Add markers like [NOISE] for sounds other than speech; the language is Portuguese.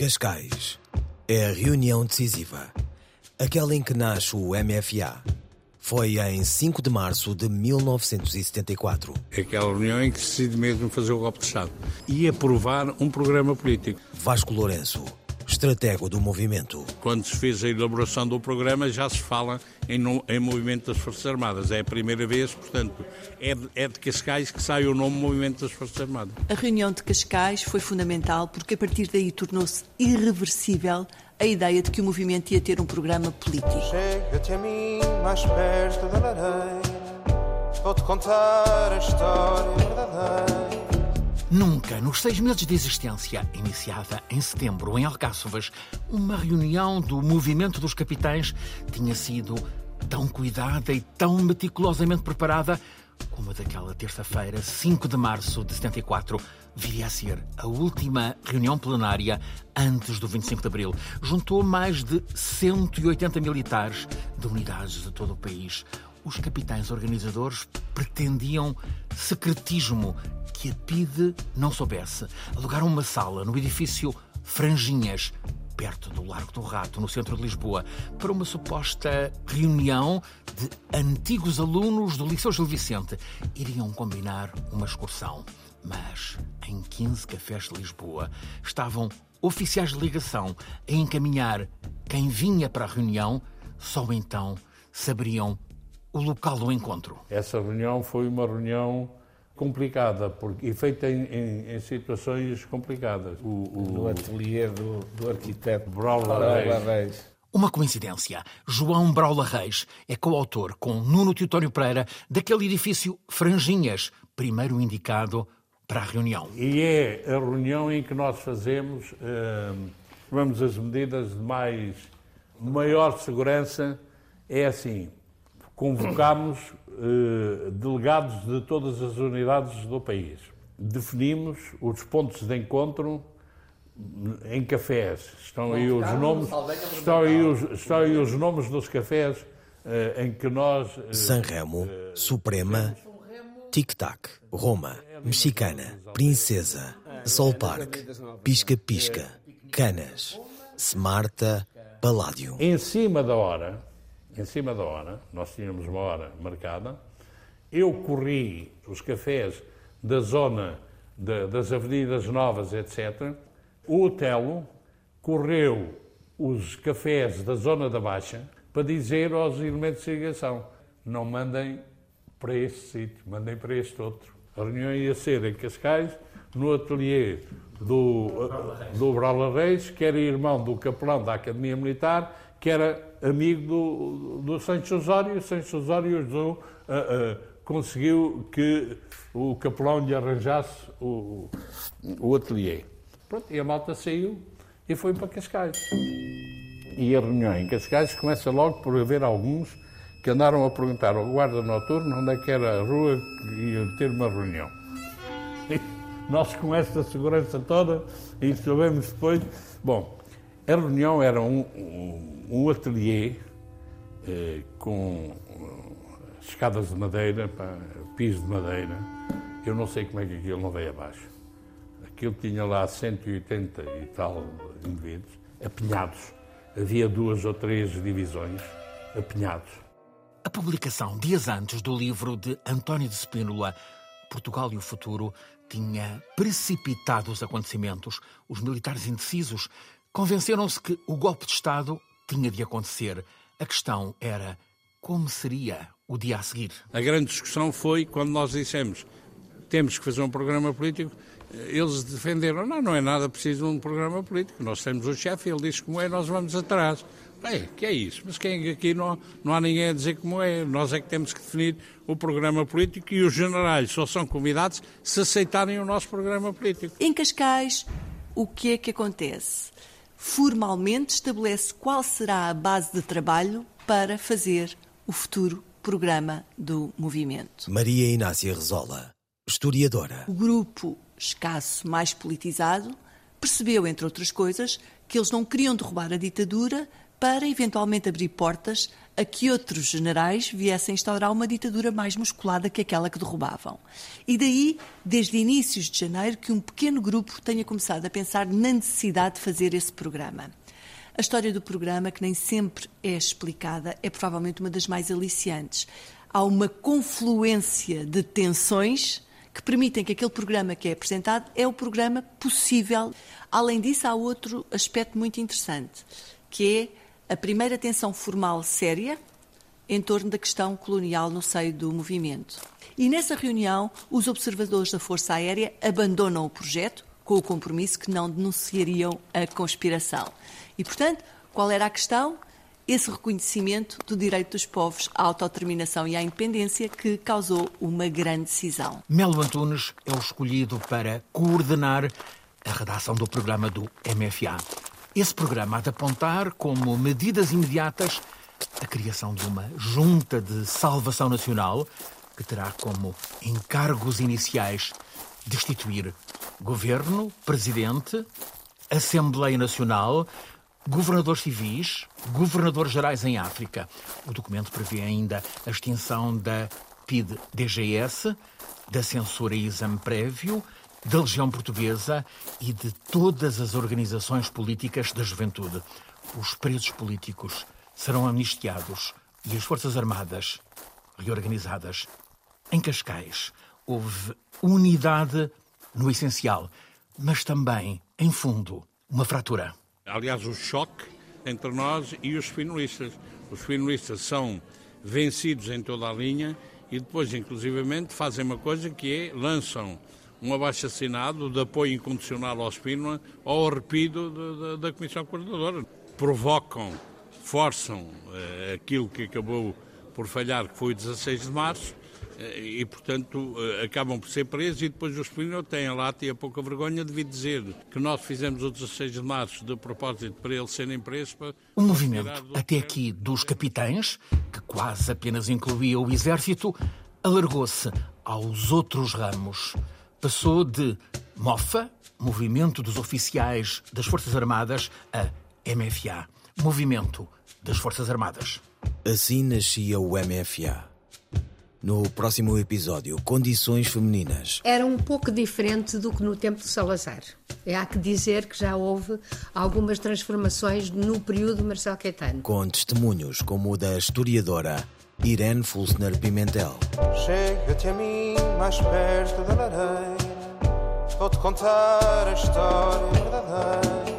Cascais é a reunião decisiva, aquela em que nasce o MFA. Foi em 5 de março de 1974. É aquela reunião em que se decide mesmo fazer o golpe de Estado e aprovar um programa político. Vasco Lourenço, estratego do movimento. Quando se fez a elaboração do programa, já se fala em, no, em movimento das Forças Armadas. É a primeira vez, portanto, é de, é de Cascais que sai o nome Movimento das Forças Armadas. A reunião de Cascais foi fundamental porque a partir daí tornou-se irreversível a ideia de que o movimento ia ter um programa político. Chega-te a mim mais perto da lareira, vou-te contar a história verdadeira. Nunca, nos seis meses de existência, iniciada em setembro em Alcáçovas, uma reunião do Movimento dos Capitães tinha sido tão cuidada e tão meticulosamente preparada como a daquela terça-feira, 5 de março de 74, viria a ser a última reunião plenária antes do 25 de Abril. Juntou mais de 180 militares de unidades de todo o país. Os capitães organizadores pretendiam secretismo que a PIDE não soubesse. Alugaram uma sala no edifício Franjinhas, perto do Largo do Rato, no centro de Lisboa, para uma suposta reunião de antigos alunos do Liceu Gil Vicente. Iriam combinar uma excursão. Mas em 15 cafés de Lisboa estavam oficiais de ligação a encaminhar quem vinha para a reunião, só então saberiam o local do encontro. Essa reunião foi uma reunião complicada porque, e feita em, em, em situações complicadas. O, o, no ateliê do, do arquiteto Braula Reis. Reis. Uma coincidência. João Braula Reis é coautor com Nuno Teutónio Pereira daquele edifício Franjinhas, primeiro indicado para a reunião. E é a reunião em que nós fazemos, tomamos as medidas de mais maior segurança. É assim, convocamos eh, delegados de todas as unidades do país. Definimos os pontos de encontro em cafés. Estão aí os nomes, estão aí os, estão aí os nomes dos cafés eh, em que nós. eh, Sanremo, Suprema, Tic Tac, Roma, Mexicana, Princesa, Sol Park, Pisca Pisca, Canas, Smarta, Paládio. Em cima da hora, em cima da hora, nós tínhamos uma hora marcada, eu corri os cafés da zona da- das avenidas novas, etc. O Otelo correu os cafés da zona da Baixa para dizer aos elementos de ligação, não mandem para este sítio, mandem para este outro. A reunião ia ser em Cascais, no ateliê do, do Braula Reis, que era irmão do capelão da Academia Militar, que era amigo do, do Sancho Osório, e Sancho Osório ajudou, ah, ah, conseguiu que o capelão lhe arranjasse o, o ateliê. Pronto, e a malta saiu e foi para Cascais. E a reunião em Cascais começa logo por haver alguns que andaram a perguntar ao guarda noturno onde é que era a rua que iam ter uma reunião. [LAUGHS] Nós com esta segurança toda, e sabemos depois... Bom, a reunião era um, um, um ateliê eh, com eh, escadas de madeira, pá, piso de madeira. Eu não sei como é que aquilo não veio abaixo. Aquilo tinha lá 180 e tal indivíduos, apinhados. Havia duas ou três divisões, apinhados. A publicação, dias antes, do livro de António de Spínola, Portugal e o Futuro, tinha precipitado os acontecimentos. Os militares indecisos convenceram-se que o golpe de Estado tinha de acontecer. A questão era como seria o dia a seguir. A grande discussão foi quando nós dissemos temos que fazer um programa político. Eles defenderam, não, não é nada preciso de um programa político. Nós temos o chefe, ele diz como é, nós vamos atrás. É, que é isso? Mas quem aqui não, não há ninguém a dizer como é. Nós é que temos que definir o programa político e os generais só são convidados se aceitarem o nosso programa político. Em Cascais, o que é que acontece? Formalmente estabelece qual será a base de trabalho para fazer o futuro programa do movimento. Maria Inácia Rezola, historiadora. O grupo escasso mais politizado percebeu, entre outras coisas, que eles não queriam derrubar a ditadura para eventualmente abrir portas a que outros generais viessem instaurar uma ditadura mais musculada que aquela que derrubavam. E daí, desde inícios de janeiro, que um pequeno grupo tenha começado a pensar na necessidade de fazer esse programa. A história do programa, que nem sempre é explicada, é provavelmente uma das mais aliciantes. Há uma confluência de tensões que permitem que aquele programa que é apresentado é o programa possível. Além disso, há outro aspecto muito interessante, que é a primeira tensão formal séria em torno da questão colonial no seio do movimento. E nessa reunião, os observadores da Força Aérea abandonam o projeto com o compromisso que não denunciariam a conspiração. E, portanto, qual era a questão? esse reconhecimento do direito dos povos à autodeterminação e à independência que causou uma grande decisão. Melo Antunes é o escolhido para coordenar a redação do programa do MFA. Esse programa há de apontar como medidas imediatas a criação de uma junta de salvação nacional que terá como encargos iniciais destituir governo, presidente, Assembleia Nacional, governadores civis, governadores gerais em África. O documento prevê ainda a extinção da PID-DGS, da censura e exame prévio, da Legião Portuguesa e de todas as organizações políticas da juventude. Os presos políticos serão amnistiados e as Forças Armadas reorganizadas. Em Cascais houve unidade no essencial, mas também, em fundo, uma fratura. Aliás, o choque entre nós e os finalistas. Os finalistas são vencidos em toda a linha e depois, inclusivamente, fazem uma coisa que é lançam um abaixo-assinado de apoio incondicional ao Spínola ao arrepido da Comissão Coordenadora. Provocam, forçam uh, aquilo que acabou por falhar, que foi o 16 de março, e, portanto, eh, acabam por ser presos e depois o Espinho tem a lata e a pouca vergonha de vir dizer que nós fizemos o 16 de março de propósito para eles serem presos. Para um movimento, até aqui, dos capitães, que quase apenas incluía o exército, alargou-se aos outros ramos. Passou de MOFA, Movimento dos Oficiais das Forças Armadas, a MFA, Movimento das Forças Armadas. Assim nascia o MFA no próximo episódio, condições femininas. Era um pouco diferente do que no tempo de Salazar. É, há que dizer que já houve algumas transformações no período Marcelo Caetano. Com testemunhos como o da historiadora Irene Fulsner Pimentel. Chega-te a mim mais perto da lareira, vou-te contar a história verdadeira